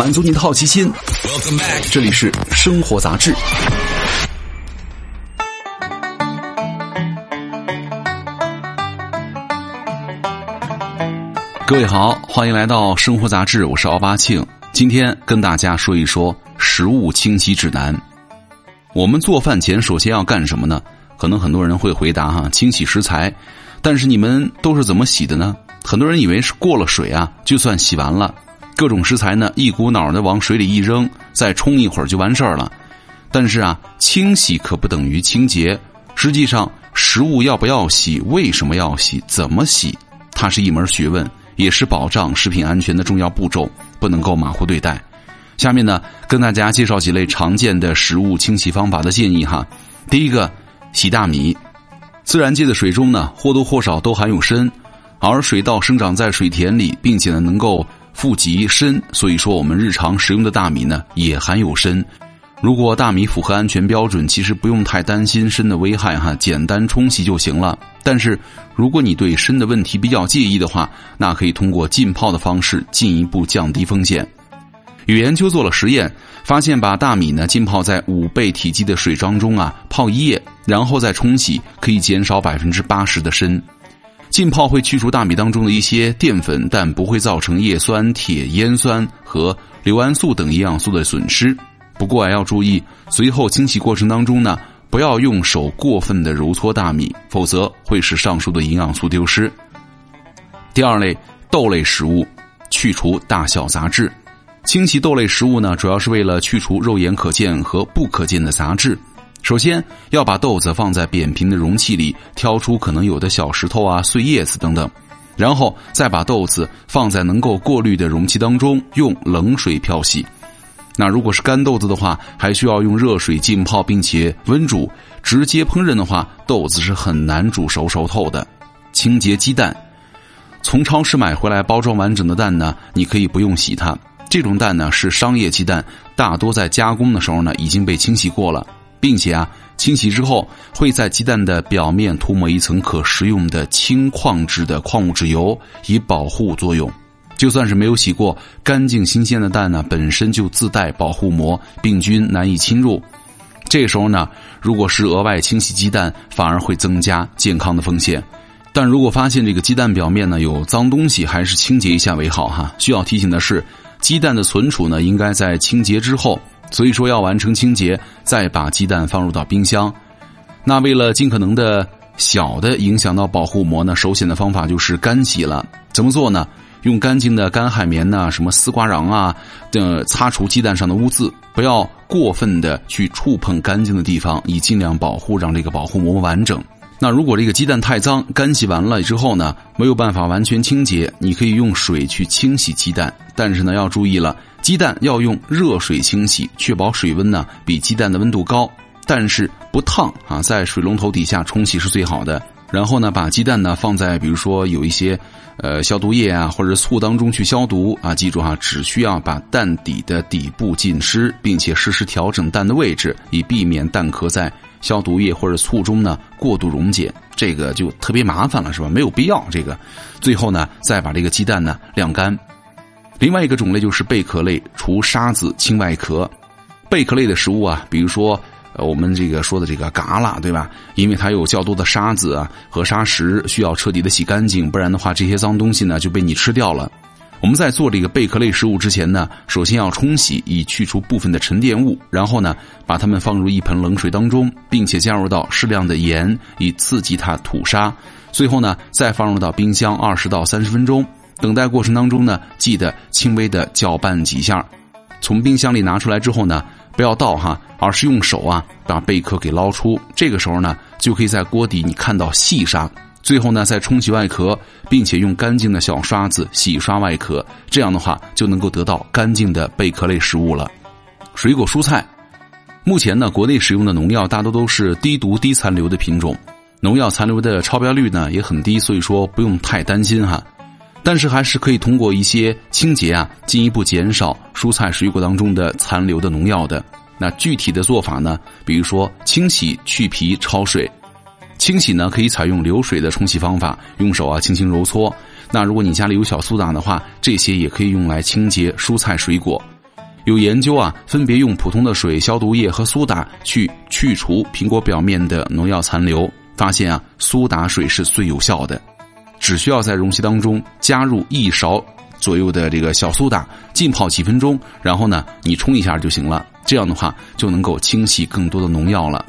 满足你的好奇心。这里是生活杂志。各位好，欢迎来到生活杂志，我是奥巴庆。今天跟大家说一说食物清洗指南。我们做饭前首先要干什么呢？可能很多人会回答哈，清洗食材。但是你们都是怎么洗的呢？很多人以为是过了水啊，就算洗完了。各种食材呢，一股脑儿的往水里一扔，再冲一会儿就完事儿了。但是啊，清洗可不等于清洁。实际上，食物要不要洗，为什么要洗，怎么洗，它是一门学问，也是保障食品安全的重要步骤，不能够马虎对待。下面呢，跟大家介绍几类常见的食物清洗方法的建议哈。第一个，洗大米。自然界的水中呢，或多或少都含有砷，而水稻生长在水田里，并且呢能够富集砷，所以说我们日常食用的大米呢也含有砷。如果大米符合安全标准，其实不用太担心砷的危害哈，简单冲洗就行了。但是如果你对砷的问题比较介意的话，那可以通过浸泡的方式进一步降低风险。有研究做了实验。发现把大米呢浸泡在五倍体积的水当中啊，泡一夜，然后再冲洗，可以减少百分之八十的砷。浸泡会去除大米当中的一些淀粉，但不会造成叶酸、铁、烟酸和硫胺素等营养素的损失。不过要注意，随后清洗过程当中呢，不要用手过分的揉搓大米，否则会使上述的营养素丢失。第二类豆类食物，去除大小杂质。清洗豆类食物呢，主要是为了去除肉眼可见和不可见的杂质。首先要把豆子放在扁平的容器里，挑出可能有的小石头啊、碎叶子等等，然后再把豆子放在能够过滤的容器当中，用冷水漂洗。那如果是干豆子的话，还需要用热水浸泡，并且温煮。直接烹饪的话，豆子是很难煮熟熟透的。清洁鸡蛋，从超市买回来包装完整的蛋呢，你可以不用洗它。这种蛋呢是商业鸡蛋，大多在加工的时候呢已经被清洗过了，并且啊清洗之后会在鸡蛋的表面涂抹一层可食用的轻矿质的矿物质油，以保护作用。就算是没有洗过，干净新鲜的蛋呢本身就自带保护膜，病菌难以侵入。这时候呢，如果是额外清洗鸡蛋，反而会增加健康的风险。但如果发现这个鸡蛋表面呢有脏东西，还是清洁一下为好哈。需要提醒的是。鸡蛋的存储呢，应该在清洁之后，所以说要完成清洁，再把鸡蛋放入到冰箱。那为了尽可能的小的影响到保护膜呢，首选的方法就是干洗了。怎么做呢？用干净的干海绵呐，什么丝瓜瓤啊，的擦除鸡蛋上的污渍，不要过分的去触碰干净的地方，以尽量保护让这个保护膜完整。那如果这个鸡蛋太脏，干洗完了之后呢，没有办法完全清洁，你可以用水去清洗鸡蛋，但是呢要注意了，鸡蛋要用热水清洗，确保水温呢比鸡蛋的温度高，但是不烫啊，在水龙头底下冲洗是最好的。然后呢，把鸡蛋呢放在比如说有一些呃消毒液啊或者醋当中去消毒啊，记住哈，只需要把蛋底的底部浸湿，并且适时调整蛋的位置，以避免蛋壳在。消毒液或者醋中呢过度溶解，这个就特别麻烦了，是吧？没有必要。这个最后呢，再把这个鸡蛋呢晾干。另外一个种类就是贝壳类，除沙子清外壳。贝壳类的食物啊，比如说呃我们这个说的这个蛤蜊，对吧？因为它有较多的沙子啊和沙石，需要彻底的洗干净，不然的话这些脏东西呢就被你吃掉了。我们在做这个贝壳类食物之前呢，首先要冲洗，以去除部分的沉淀物，然后呢，把它们放入一盆冷水当中，并且加入到适量的盐，以刺激它吐沙。最后呢，再放入到冰箱二十到三十分钟。等待过程当中呢，记得轻微的搅拌几下。从冰箱里拿出来之后呢，不要倒哈，而是用手啊把贝壳给捞出。这个时候呢，就可以在锅底你看到细沙。最后呢，再冲洗外壳，并且用干净的小刷子洗刷外壳，这样的话就能够得到干净的贝壳类食物了。水果蔬菜，目前呢，国内使用的农药大多都是低毒低残留的品种，农药残留的超标率呢也很低，所以说不用太担心哈。但是还是可以通过一些清洁啊，进一步减少蔬菜水果当中的残留的农药的。那具体的做法呢，比如说清洗、去皮、焯水。清洗呢，可以采用流水的冲洗方法，用手啊轻轻揉搓。那如果你家里有小苏打的话，这些也可以用来清洁蔬菜水果。有研究啊，分别用普通的水、消毒液和苏打去去除苹果表面的农药残留，发现啊，苏打水是最有效的。只需要在容器当中加入一勺左右的这个小苏打，浸泡几分钟，然后呢，你冲一下就行了。这样的话就能够清洗更多的农药了。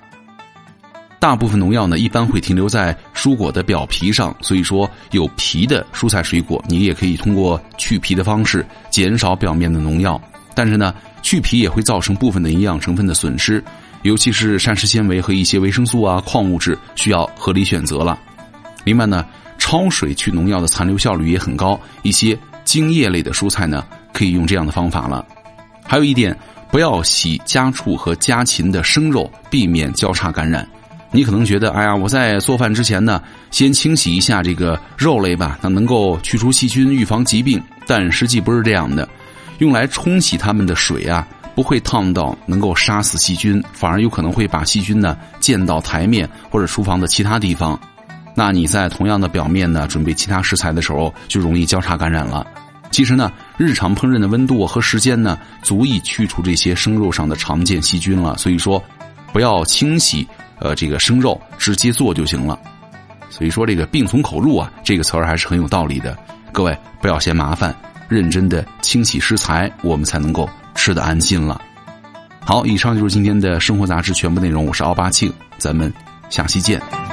大部分农药呢，一般会停留在蔬果的表皮上，所以说有皮的蔬菜水果，你也可以通过去皮的方式减少表面的农药。但是呢，去皮也会造成部分的营养成分的损失，尤其是膳食纤维和一些维生素啊、矿物质，需要合理选择了。另外呢，焯水去农药的残留效率也很高，一些茎叶类的蔬菜呢，可以用这样的方法了。还有一点，不要洗家畜和家禽的生肉，避免交叉感染。你可能觉得，哎呀，我在做饭之前呢，先清洗一下这个肉类吧，那能够去除细菌、预防疾病。但实际不是这样的，用来冲洗它们的水啊，不会烫到能够杀死细菌，反而有可能会把细菌呢溅到台面或者厨房的其他地方。那你在同样的表面呢准备其他食材的时候，就容易交叉感染了。其实呢，日常烹饪的温度和时间呢，足以去除这些生肉上的常见细菌了。所以说，不要清洗。呃，这个生肉直接做就行了，所以说这个“病从口入”啊，这个词儿还是很有道理的。各位不要嫌麻烦，认真的清洗食材，我们才能够吃得安心了。好，以上就是今天的生活杂志全部内容，我是奥巴庆，咱们下期见。